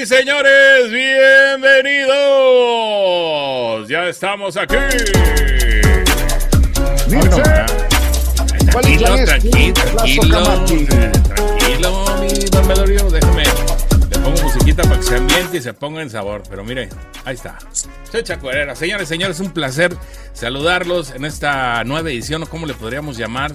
Y señores, bienvenidos. Ya estamos aquí. Tranquilo, tranquilo, tranquilo, tranquilo, mi dormidorio. Déjame, le pongo musiquita para que se ambiente y se ponga en sabor. Pero mire, ahí está. Soy Chacuerera. Señores, señores, un placer saludarlos en esta nueva edición, o cómo le podríamos llamar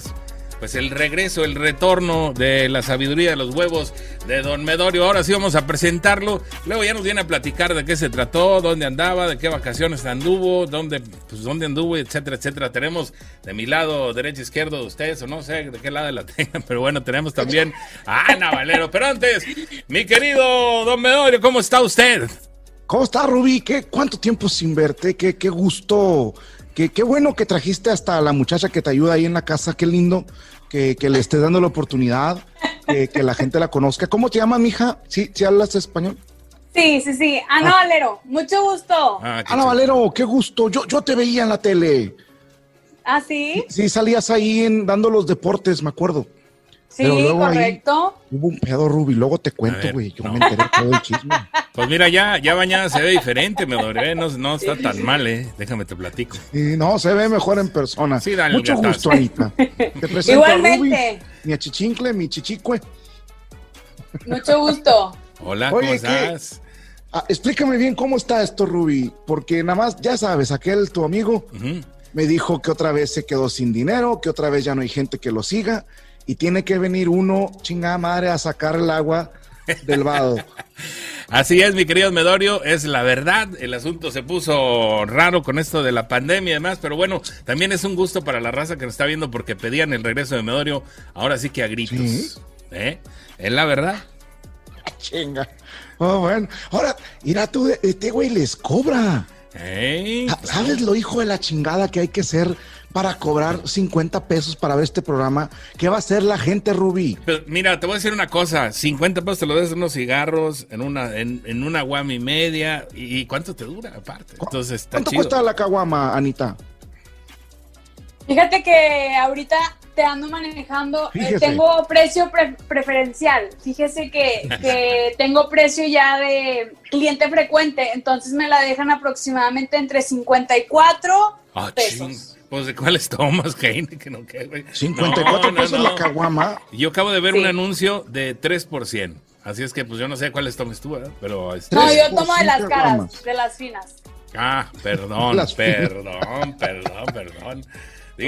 pues el regreso, el retorno de la sabiduría de los huevos de Don Medorio. Ahora sí vamos a presentarlo. Luego ya nos viene a platicar de qué se trató, dónde andaba, de qué vacaciones anduvo, dónde, pues dónde anduvo, etcétera, etcétera. Tenemos de mi lado derecho, izquierdo de ustedes, o no sé de qué lado la tengan, pero bueno, tenemos también a Ana Valero. Pero antes, mi querido Don Medorio, ¿cómo está usted? ¿Cómo está, Rubí? ¿Qué, ¿Cuánto tiempo sin verte? Qué, qué gusto Qué, qué, bueno que trajiste hasta la muchacha que te ayuda ahí en la casa, qué lindo que, que le estés dando la oportunidad, que, que, la gente la conozca. ¿Cómo te llamas, mija? ¿Sí, ¿Sí hablas español? Sí, sí, sí. Ana ah. Valero, mucho gusto. Ah, Ana Valero, qué gusto. Yo, yo te veía en la tele. ¿Ah, sí? Sí, salías ahí en, dando los deportes, me acuerdo. Sí, correcto. Hubo un pedo, Ruby, luego te cuento, güey. Yo me enteré todo el chisme. Pues mira, ya, ya bañada se ve diferente, me doré, no, no está tan mal, eh. Déjame te platico. Sí, no, se ve mejor en persona. Sí, dale, Mucho gusto, Anita. Te presento Igualmente. A Ruby, mi achichincle, mi chichicue. Mucho gusto. Hola, ¿cómo estás? Ah, explícame bien cómo está esto, Ruby, porque nada más, ya sabes, aquel tu amigo me dijo que otra vez se quedó sin dinero, que otra vez ya no hay gente que lo siga y tiene que venir uno, chingada madre, a sacar el agua del vado. Así es, mi querido Medorio, es la verdad. El asunto se puso raro con esto de la pandemia y demás, pero bueno, también es un gusto para la raza que nos está viendo porque pedían el regreso de Medorio, ahora sí que a gritos. ¿Eh? Es la verdad. Chinga. Oh, bueno. Ahora, mira tú, este güey les cobra. ¿Sabes lo hijo de la chingada que hay que ser para cobrar 50 pesos para ver este programa? ¿Qué va a hacer la gente, Rubí? mira, te voy a decir una cosa. 50 pesos te lo des en unos cigarros, en una, en, una guama y media. ¿Y cuánto te dura aparte? Entonces, está ¿Cuánto cuesta la caguama, Anita? Fíjate que ahorita te ando manejando, eh, tengo precio preferencial. Fíjese que, que, tengo precio ya de cliente frecuente, entonces me la dejan aproximadamente entre 54 ah, pesos. Pues de cuáles tomas, Que no, ¿qué, 54 no, pesos la caguama. Yo acabo de ver un anuncio de 3%. Así es que pues yo no sé cuáles tomes tú, ¿verdad? Pero este, No, yo tomo de las caras, de las finas. Ah, perdón, perdón, perdón, perdón.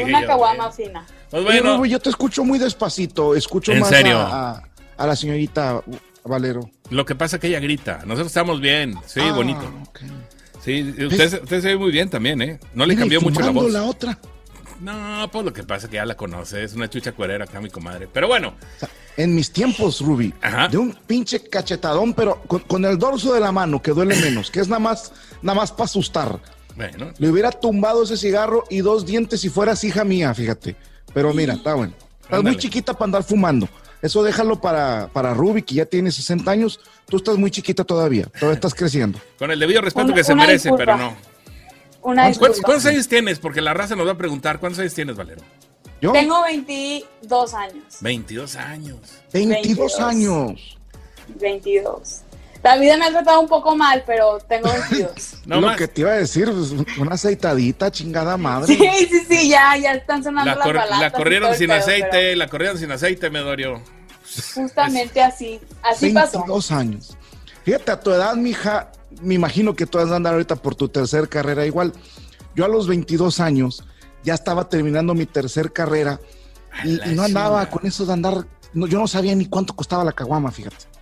Una caguama fina. Pues bueno. yo te escucho muy despacito, escucho más A, a, la señorita Valero. Lo que pasa es que ella grita, nosotros estamos bien, sí, ah, bonito. Sí, usted, usted, se ve muy bien también, ¿eh? No le cambió mucho la voz. la otra? No, pues lo que pasa es que ya la conoce, es una chucha cuerera acá mi comadre. Pero bueno. en mis tiempos, Ruby, de un pinche cachetadón, pero con, el dorso de la mano, que duele menos, que es nada más, nada más para asustar. Bueno. Le hubiera tumbado ese cigarro y dos dientes si fueras hija mía, fíjate. Pero mira, está bueno. Estás muy chiquita para andar fumando. Eso déjalo para, para Ruby, que ya tiene 60 años. Tú estás muy chiquita todavía. Todavía estás creciendo. Con el debido respeto que se merece, pero no. ¿Cuántos, años tienes? Porque la raza nos va a preguntar. ¿Cuántos años tienes, Valero? ¿Yo? Tengo 22 años. 22 años. 22, años. 22. La vida me ha tratado un poco mal, pero tengo 22. no Lo que te iba a decir, pues, una aceitadita, chingada madre. Sí, sí, sí, ya, ya están sonando la las La corrieron sin aceite, la corrieron sin aceite, me dolió. Justamente así, así 22 pasó. 22 años. Fíjate, a tu edad, mija, me imagino que tú vas a andar ahorita por tu tercer carrera igual. Yo a los 22 años ya estaba terminando mi tercer carrera y, no andaba con eso de andar, yo no sabía ni cuánto costaba la caguama, fíjate.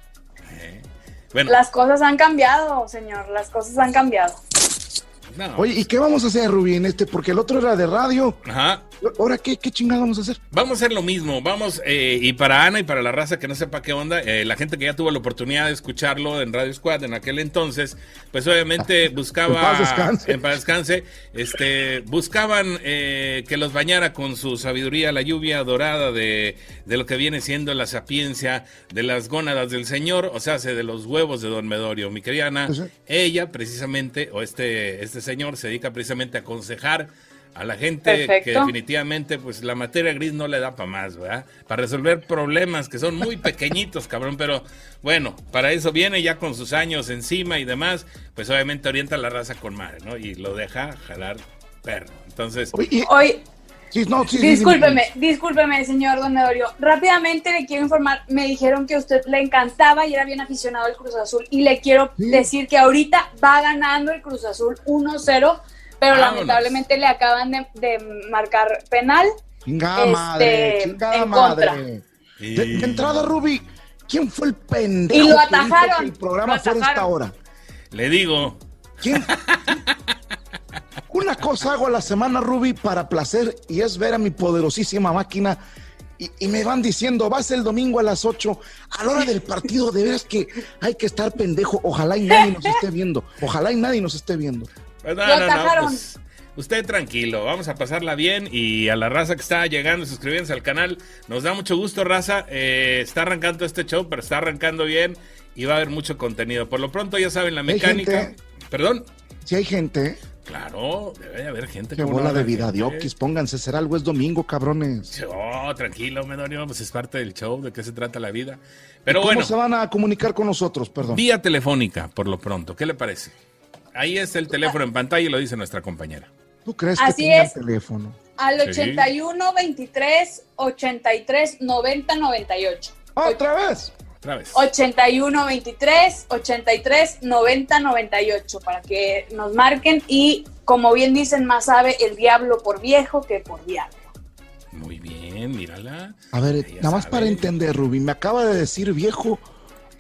Las cosas han cambiado, señor, las cosas han cambiado. Oye, ¿y qué vamos a hacer, Rubí, en este? Porque el otro era de radio. Ajá. ¿Ahora qué, qué chingada vamos a hacer? Vamos a hacer lo mismo. Vamos, eh, y para Ana y para la raza que no sepa qué onda, eh, la gente que ya tuvo la oportunidad de escucharlo en Radio Squad en aquel entonces, pues obviamente buscaba. en paz descanse. En paz descanse. Este, buscaban eh, que los bañara con su sabiduría, la lluvia dorada de, de lo que viene siendo la sapiencia de las gónadas del Señor, o sea, de los huevos de Don Medorio. Mi querida Ana, pues ella precisamente, o este, este señor se dedica precisamente a aconsejar a la gente que definitivamente pues la materia gris no le da para más, ¿verdad? Para resolver problemas que son muy pequeñitos, cabrón, pero bueno, para eso viene ya con sus años encima y demás, pues obviamente orienta la raza con madre, ¿no? Y lo deja jalar perro. Entonces, hoy discúlpeme, discúlpeme, señor Don Medorio. Rápidamente le quiero informar, me dijeron que a usted le encantaba y era bien aficionado al Cruz Azul. Y le quiero decir que ahorita va ganando el Cruz Azul 1-0, pero lamentablemente le acaban de, marcar penal. Chingada este, madre, chingada madre. De, entrada, Ruby, ¿quién fue el pendejo y lo atajaron, que el programa fue esta hora? Le digo. ¿Quién? Una cosa hago a la semana, Ruby, para placer y es ver a mi poderosísima máquina. Y, me van diciendo, vas el domingo a las 8, a la hora del partido, de veras que hay que estar pendejo. Ojalá y nadie nos esté viendo. Ojalá y nadie nos esté viendo. Pues no, no, no, pues, usted tranquilo, vamos a pasarla bien y a la raza que está llegando, suscribiéndose al canal. Nos da mucho gusto, raza. Eh, está arrancando este show, pero está arrancando bien y va a haber mucho contenido. Por lo pronto, ya saben, la mecánica. Perdón. Si hay gente. Claro, debe de haber gente. Qué bola de vida, diokis, pónganse, será algo, es domingo, cabrones. Oh, tranquilo, Medonio, pues es parte del show, de qué se trata la vida. Pero ¿Cómo bueno. se van a comunicar con nosotros, perdón? Vía telefónica, por lo pronto, ¿qué le parece? Ahí es el teléfono en pantalla y lo dice nuestra compañera. ¿Tú crees que tiene el teléfono? Al 81 23 83 90 98. ¿Otra vez? 81 23 83 90 98 para que nos marquen y como bien dicen, más sabe el diablo por viejo que por diablo. Muy bien, mírala. A ver, nada más para entender, Rubí, ¿me acaba de decir viejo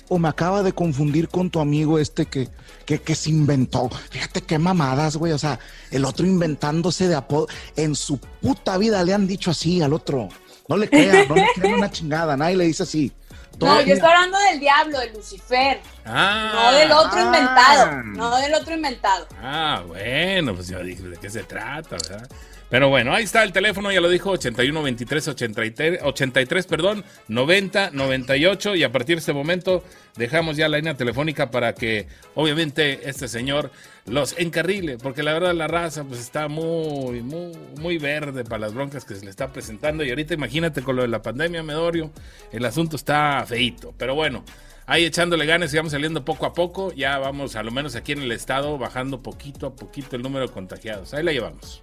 o me acaba de confundir con tu amigo este que, que, que se inventó? Fíjate qué mamadas, güey. O sea, el otro inventándose de apodo. En su puta vida le han dicho así al otro. No le crean, no le crean una chingada. Nadie le dice así. No, yo estoy hablando del diablo, de Lucifer. Ah, no del otro inventado. No del otro inventado. Ah, bueno, pues yo dije, ¿de qué se trata, verdad? Pero bueno, ahí está el teléfono, ya lo dijo, 81 23 83, 83 perdón, 90 98 y a partir de este momento dejamos ya la línea telefónica para que obviamente este señor los encarrile, porque la verdad la raza pues está muy, muy, muy verde para las broncas que se le está presentando y ahorita imagínate con lo de la pandemia, Medorio, el asunto está feito, pero bueno. Ahí echándole ganas y vamos saliendo poco a poco. Ya vamos, a lo menos aquí en el estado, bajando poquito a poquito el número de contagiados. Ahí la llevamos.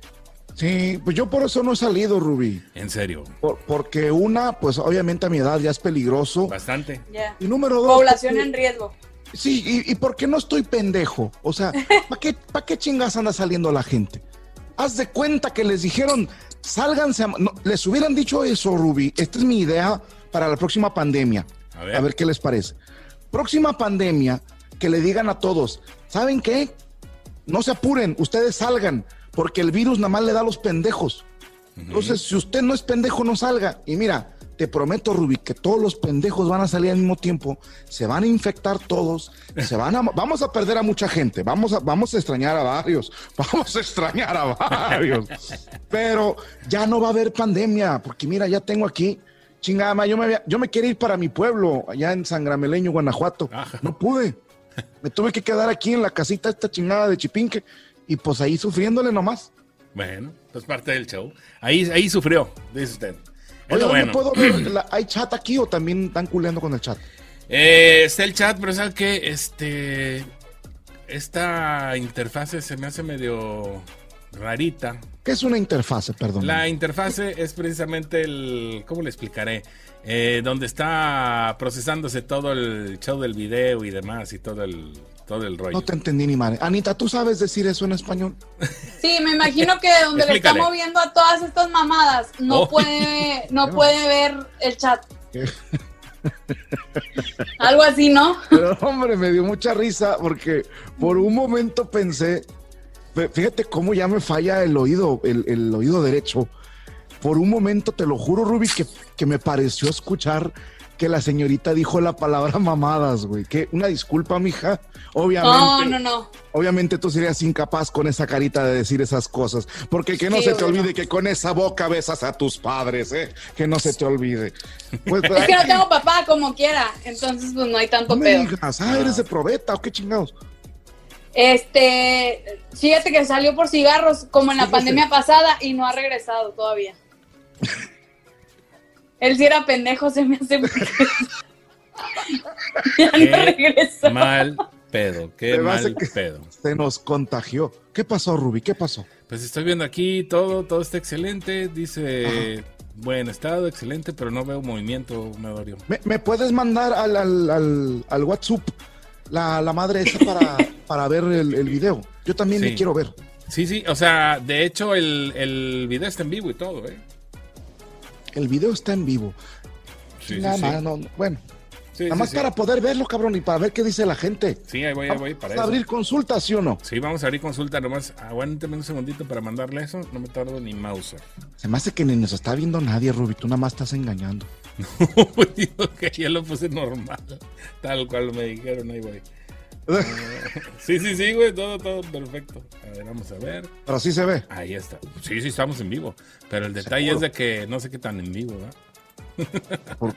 Sí, pues yo por eso no he salido, Rubí. ¿En serio? porque una, pues obviamente a mi edad ya es peligroso. Bastante. Y número dos. Población en riesgo. Sí, y, y porque no estoy pendejo. O sea, ¿para qué, pa qué chingas anda saliendo la gente? Haz de cuenta que les dijeron, sálganse. les hubieran dicho eso, Rubí. Esta es mi idea para la próxima pandemia. A ver. a ver qué les parece. Próxima pandemia, que le digan a todos, ¿saben qué? no se apuren, ustedes salgan, porque el virus nada más le da a los pendejos. Entonces, si usted no es pendejo, no salga. Y mira, te prometo, Ruby, que todos los pendejos van a salir al mismo tiempo, se van a infectar todos, se van a, vamos a perder a mucha gente, vamos a, vamos a extrañar a varios, vamos a extrañar a varios, pero ya no va a haber pandemia, porque mira, ya tengo aquí, chingada, yo me, yo me quiero ir para mi pueblo, allá en San Grameleño, Guanajuato, no pude, me tuve que quedar aquí en la casita esta chingada de Chipinque, y pues ahí sufriéndole nomás. Bueno, pues parte del show. Ahí, ahí sufrió, dice usted. Oye, bueno. puedo ver? ¿Hay chat aquí o también están culeando con el chat? Eh, está el chat, pero sabes que este esta interfase se me hace medio rarita. ¿Qué es una interfase, perdón? La interfase es precisamente el, ¿cómo le explicaré? Eh, donde está procesándose todo el show del video y demás y todo el todo el rollo. No te entendí ni madre. Anita, ¿tú sabes decir eso en español? Sí, me imagino que donde le está moviendo a todas estas mamadas no oh. puede no puede ver el chat. Algo así, ¿no? Pero hombre, me dio mucha risa porque por un momento pensé, fíjate cómo ya me falla el oído, el, oído derecho. Por un momento, te lo juro, Ruby, que, que me pareció escuchar que la señorita dijo la palabra mamadas, güey. Que una disculpa, mija. Obviamente. No, no, no. Obviamente tú serías incapaz con esa carita de decir esas cosas. Porque que no se te olvide que con esa boca besas a tus padres, ¿eh? Que no se te olvide. Pues, es que no tengo papá como quiera. Entonces, pues no hay tanto no pedo. ah, eres de probeta o qué chingados. Este, fíjate que salió por cigarros como en la pandemia pasada y no ha regresado todavía. Él sí era pendejo, se me hace. ya no regresa. Mal pedo, qué mal pedo. Se nos contagió. ¿Qué pasó, Ruby? ¿Qué pasó? Pues estoy viendo aquí todo, todo está excelente. Dice buen estado, excelente, pero no veo movimiento, Medorio. ¿Me, ¿Me puedes mandar al, al, al, WhatsApp la, la, madre esa para, para ver el, el, video? Yo también me quiero ver. Sí, sí, o sea, de hecho el, el video está en vivo y todo, ¿eh? El video está en vivo. nada más, no, bueno. nada más para poder verlo, cabrón, y para ver qué dice la gente. Sí, ahí voy, ahí voy. Para abrir consulta, ¿sí o no? Sí, vamos a abrir consulta. Nomás aguántame un segundito para mandarle eso. No me tardo ni mouse. Se me hace que ni nos está viendo nadie, Ruby. Tú nada más estás engañando. No, digo que ya lo puse normal. Tal cual me dijeron, ahí voy. Sí, sí, sí, güey, todo, todo perfecto. A ver, vamos a ver. Pero sí se ve. Ahí está. Sí, sí, estamos en vivo. Pero el detalle es de que no sé qué tan en vivo, ¿verdad?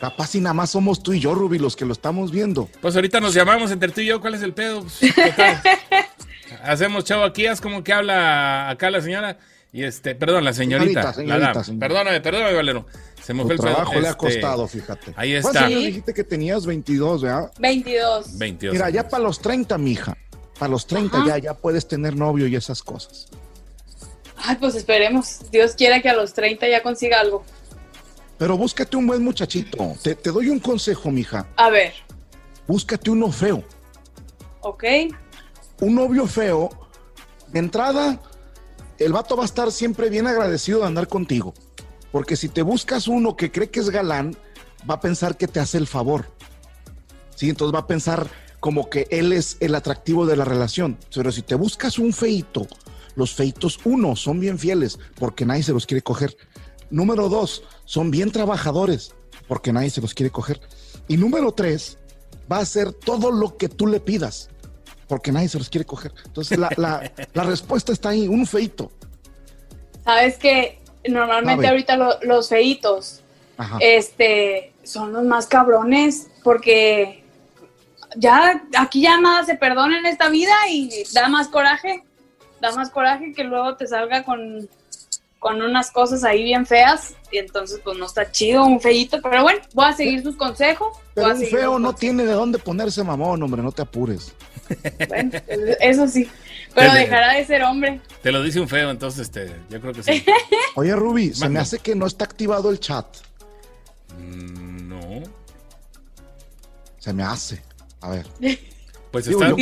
Capaz y nada más somos tú y yo, Ruby, los que lo estamos viendo. Pues ahorita nos llamamos entre tú y yo, ¿cuál es el pedo? Pues, Hacemos chavo aquí, es como que habla acá la señora. Y este, perdón, la señorita. Perdóname, perdóname, Valero. Se me fue el trabajo le ha este, costado, fíjate. Ahí está. ¿Cuántos años dijiste que tenías? 22, ¿verdad? 22. 22. Mira, ya para los 30, mija. Para los 30 ya, ya puedes tener novio y esas cosas. Ay, pues esperemos. Dios quiera que a los 30 ya consiga algo. Pero búscate un buen muchachito. Te, te doy un consejo, mija. A ver. Búscate uno feo. Ok. Un novio feo, de entrada, el vato va a estar siempre bien agradecido de andar contigo. Porque si te buscas uno que cree que es galán, va a pensar que te hace el favor. Sí, entonces va a pensar como que él es el atractivo de la relación. Pero si te buscas un feito, los feitos, uno, son bien fieles porque nadie se los quiere coger. Número dos, son bien trabajadores porque nadie se los quiere coger. Y número tres, va a hacer todo lo que tú le pidas porque nadie se los quiere coger. Entonces la, la, la respuesta está ahí, un feito. Sabes que normalmente ahorita los feitos este, son los más cabrones porque ya aquí ya nada se perdona en esta vida y da más coraje, da más coraje que luego te salga con, con unas cosas ahí bien feas y entonces pues no está chido un feito, pero bueno, voy a seguir sus consejos. Pero un feo no tiene de dónde ponerse mamón, hombre, no te apures. Bueno, eso sí. Pero dejará de ser hombre. Te lo dice un feo, entonces este, yo creo que sí. Oye, Ruby, se me hace que no está activado el chat. Mm, no. Se me hace. A ver. Pues está.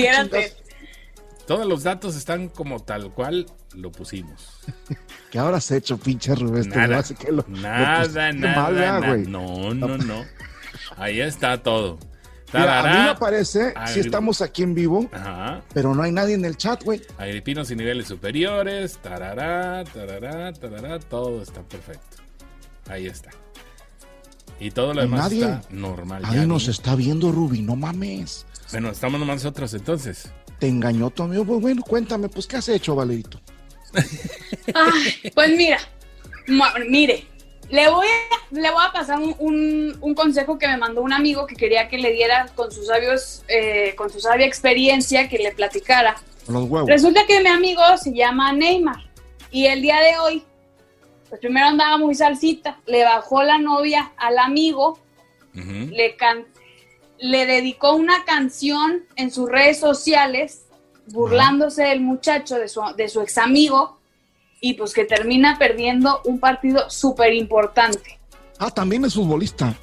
Todos los datos están como tal cual lo pusimos. ¿Qué habrás hecho, pinche Rubén? Nada, nada, nada, nada. No, no, no. Ahí está todo. Mira, a mí me parece, si estamos aquí en vivo, pero no hay nadie en el chat, güey. Agripinos y niveles superiores, tarará, tarará, tarará, todo está perfecto. Ahí está. Y todo lo demás está normal. Nadie nos está viendo, Ruby, no mames. Bueno, estamos nomás nosotros entonces. Te engañó tu amigo. Pues bueno, cuéntame, pues, ¿qué has hecho, Valerito? pues mira, mire, le voy a, le voy a pasar un, consejo que me mandó un amigo que quería que le diera con sus sabios, eh, con su sabia experiencia, que le platicara. Los huevos. Resulta que mi amigo se llama Neymar y el día de hoy, pues primero andaba muy salsita, le bajó la novia al amigo, le, le dedicó una canción en sus redes sociales burlándose del muchacho, de su, de su ex amigo, y pues que termina perdiendo un partido súper importante. Ah, también es futbolista.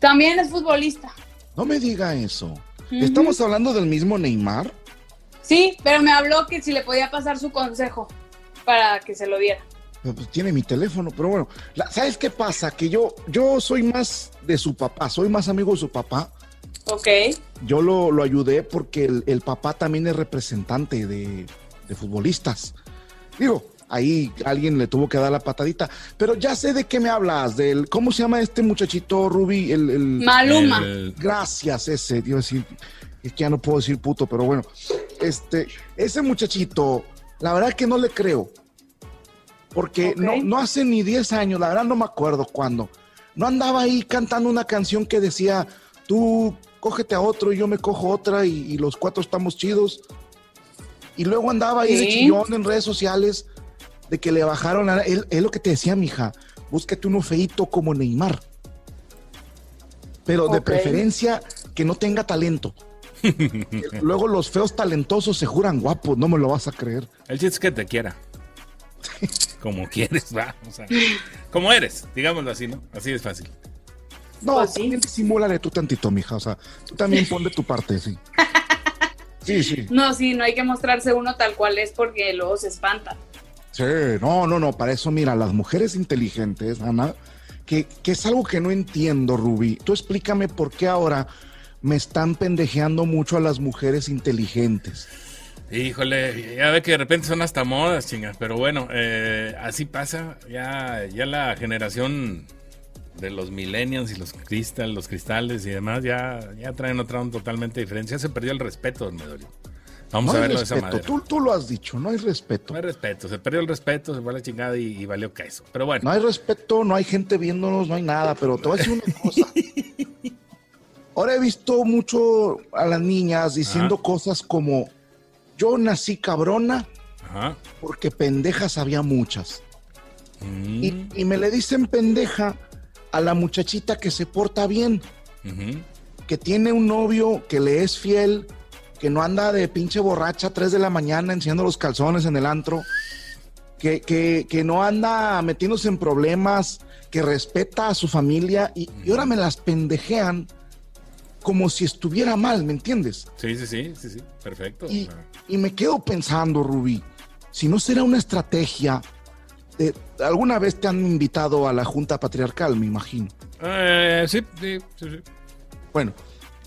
También es futbolista. No me diga eso. ¿Estamos hablando del mismo Neymar? Sí, pero me habló que si le podía pasar su consejo para que se lo diera. Pues tiene mi teléfono, pero bueno, ¿sabes qué pasa? Que yo, yo soy más de su papá, soy más amigo de su papá. Ok. Yo lo, lo ayudé porque el, papá también es representante de, de futbolistas. Digo, ahí alguien le tuvo que dar la patadita. Pero ya sé de qué me hablas, del, ¿cómo se llama este muchachito, Ruby? El, el Maluma. Gracias, ese, Dios decir, es que ya no puedo decir puto, pero bueno, este, ese muchachito, la verdad que no le creo. Porque no, no hace ni 10 años, la verdad no me acuerdo cuándo, no andaba ahí cantando una canción que decía, tú cógete a otro y yo me cojo otra y, los cuatro estamos chidos. Y luego andaba ahí de chillón en redes sociales de que le bajaron a él, es lo que te decía, mija, búsquete uno feito como Neymar. Pero de preferencia que no tenga talento. Luego los feos talentosos se juran guapos, no me lo vas a creer. El chiste es que te quiera. como quieres, va. O sea, como eres, digámoslo así, ¿no? Así es fácil. No, pues también disimúlale tú tantito, mija. O sea, tú también pon de tu parte, sí. Sí, sí. No, sí, no hay que mostrarse uno tal cual es porque luego se espanta. Sí, no, no, no, para eso, mira, las mujeres inteligentes, Ana, que, es algo que no entiendo, Ruby. Tú explícame por qué ahora me están pendejeando mucho a las mujeres inteligentes. Híjole, ya ve que de repente son hasta modas, chingas, pero bueno, eh, así pasa, ya, ya la generación de los millennials y los cristales, los cristales y demás, ya, ya traen otra onda totalmente diferente. Ya se perdió el respeto, don Medorio. Vamos a verlo de esa manera. Tú, tú, lo has dicho, no hay respeto. No hay respeto, se perdió el respeto, se fue la chingada y, valió queso. Pero bueno. No hay respeto, no hay gente viéndonos, no hay nada, pero te voy a decir una cosa. Ahora he visto mucho a las niñas diciendo cosas como, yo nací cabrona porque pendejas había muchas. Mm. Y, y, me le dicen pendeja a la muchachita que se porta bien, que tiene un novio que le es fiel, que no anda de pinche borracha a 3 de la mañana enciendo los calzones en el antro, que, que, no anda metiéndose en problemas, que respeta a su familia y, ahora me las pendejean como si estuviera mal, ¿me entiendes? Sí, sí, sí, sí, sí, perfecto. Y, y me quedo pensando, Rubí, si no será una estrategia de, alguna vez te han invitado a la Junta Patriarcal, me imagino. Eh, sí, sí, sí, sí. Bueno,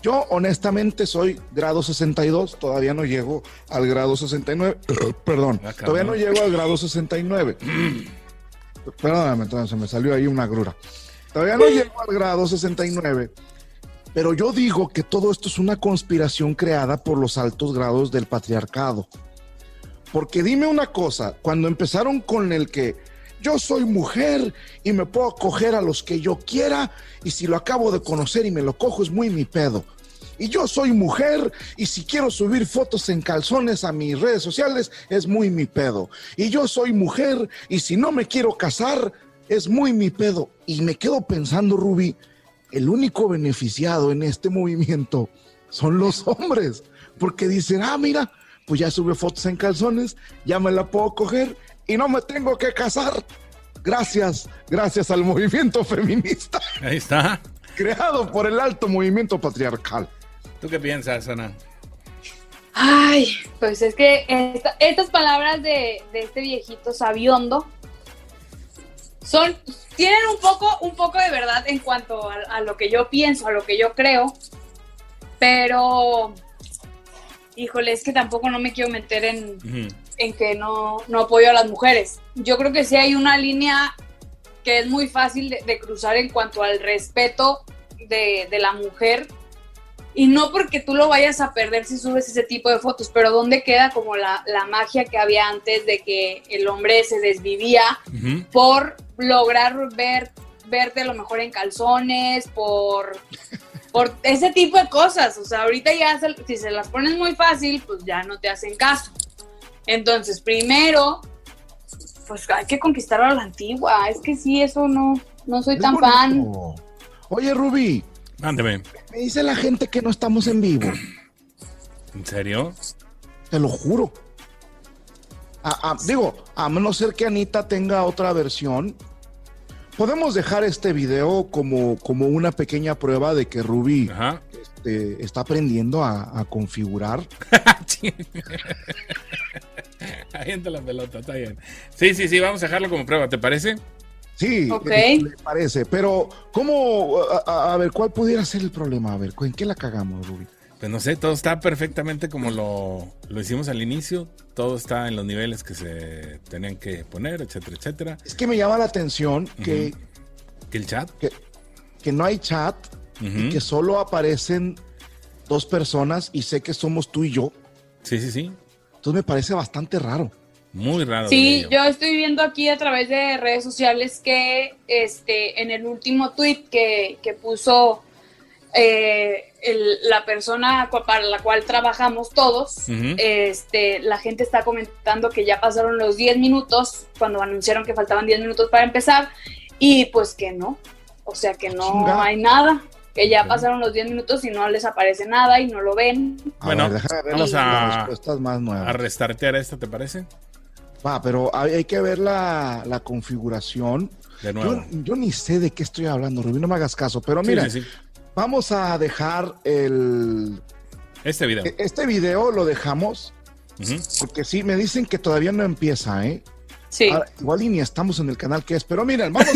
yo honestamente soy grado 62, todavía no llego al grado 69. Perdón, ah, todavía no llego al grado 69. Perdóname, entonces me salió ahí una grura. Todavía no llego al grado 69. Pero yo digo que todo esto es una conspiración creada por los altos grados del patriarcado. Porque dime una cosa, cuando empezaron con el que yo soy mujer y me puedo coger a los que yo quiera y si lo acabo de conocer y me lo cojo es muy mi pedo. Y yo soy mujer y si quiero subir fotos en calzones a mis redes sociales es muy mi pedo. Y yo soy mujer y si no me quiero casar es muy mi pedo. Y me quedo pensando, Ruby, el único beneficiado en este movimiento son los hombres. Porque dicen, ah, mira, pues ya sube fotos en calzones, ya me la puedo coger y no me tengo que casar. Gracias, gracias al movimiento feminista. Ahí está. Creado por el alto movimiento patriarcal. ¿Tú qué piensas, Ana? Ay, pues es que estas palabras de, este viejito sabiondo son, tienen un poco, un poco de verdad en cuanto a, lo que yo pienso, a lo que yo creo. Pero, híjole, es que tampoco no me quiero meter en, en que no, no apoyo a las mujeres. Yo creo que sí hay una línea que es muy fácil de, cruzar en cuanto al respeto de, de, la mujer. Y no porque tú lo vayas a perder si subes ese tipo de fotos, pero ¿dónde queda como la, la magia que había antes de que el hombre se desvivía por lograr ver, verte a lo mejor en calzones, por, por ese tipo de cosas? O sea, ahorita ya si se las pones muy fácil, pues ya no te hacen caso. Entonces, primero, pues hay que conquistar a la antigua. Es que sí, eso no, no soy tan fan. Oye, Ruby. Mándeme. Me dice la gente que no estamos en vivo. ¿En serio? Te lo juro. digo, a menos ser que Anita tenga otra versión, podemos dejar este video como, como una pequeña prueba de que Ruby este, está aprendiendo a, a configurar. Avienta la pelota, está bien. Sí, sí, sí, vamos a dejarlo como prueba, ¿te parece? Sí, me parece. Pero, ¿cómo? A, ver, ¿cuál pudiera ser el problema? A ver, ¿en qué la cagamos, Ruby? Pues no sé, todo está perfectamente como lo, lo, hicimos al inicio. Todo está en los niveles que se tenían que poner, etcétera, etcétera. Es que me llama la atención que. ¿Que el chat? Que, que no hay chat y que solo aparecen dos personas y sé que somos tú y yo. Sí, sí, sí. Entonces me parece bastante raro. Muy raro. Sí, yo estoy viendo aquí a través de redes sociales que este, en el último tweet que, puso eh, la persona para la cual trabajamos todos, este, la gente está comentando que ya pasaron los 10 minutos cuando anunciaron que faltaban 10 minutos para empezar y pues que no, o sea que no hay nada que ya pasaron los 10 minutos y no les aparece nada y no lo ven. bueno, vamos a, a restartear esto, ¿te parece? Va, pero hay, que ver la, configuración. De nuevo. Yo, ni sé de qué estoy hablando, Rubí, no me hagas caso, pero mira, vamos a dejar el... Este video. E, este video lo dejamos, porque sí, me dicen que todavía no empieza, ¿eh? Sí. igual y ni estamos en el canal que es, pero miren, vamos a...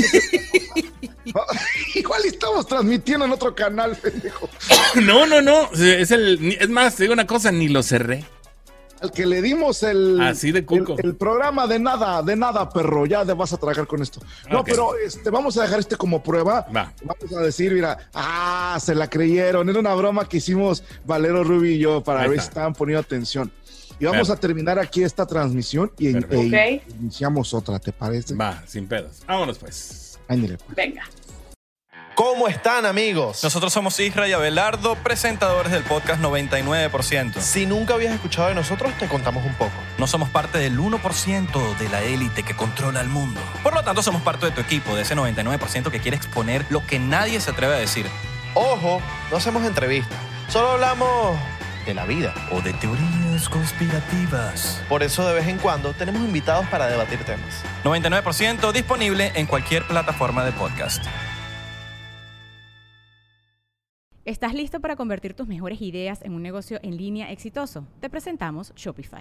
Igual estamos transmitiendo en otro canal, pendejo. No, no, no. Es, el, es más, te digo una cosa, ni lo cerré. Al que le dimos el, Así de el, programa de nada, de nada, perro. Ya te vas a trabajar con esto. No, pero este, vamos a dejar este como prueba. Vamos a decir, mira, ah, se la creyeron. Era una broma que hicimos Valero, Ruby y yo para ver si estaban poniendo atención. Y vamos a terminar aquí esta transmisión y e iniciamos otra, ¿te parece? Va, sin pedos. Vámonos pues. Pues. Venga. ¿Cómo están amigos? Nosotros somos Isra y Abelardo, presentadores del podcast 99%. Si nunca habías escuchado de nosotros, te contamos un poco. No somos parte del 1% de la élite que controla el mundo. Por lo tanto, somos parte de tu equipo, de ese 99% que quiere exponer lo que nadie se atreve a decir. Ojo, no hacemos entrevistas. Solo hablamos de la vida. O de conspirativas. Por eso de vez en cuando tenemos invitados para debatir temas. 99% disponible en cualquier plataforma de podcast. ¿Estás listo para convertir tus mejores ideas en un negocio en línea exitoso? Te presentamos Shopify.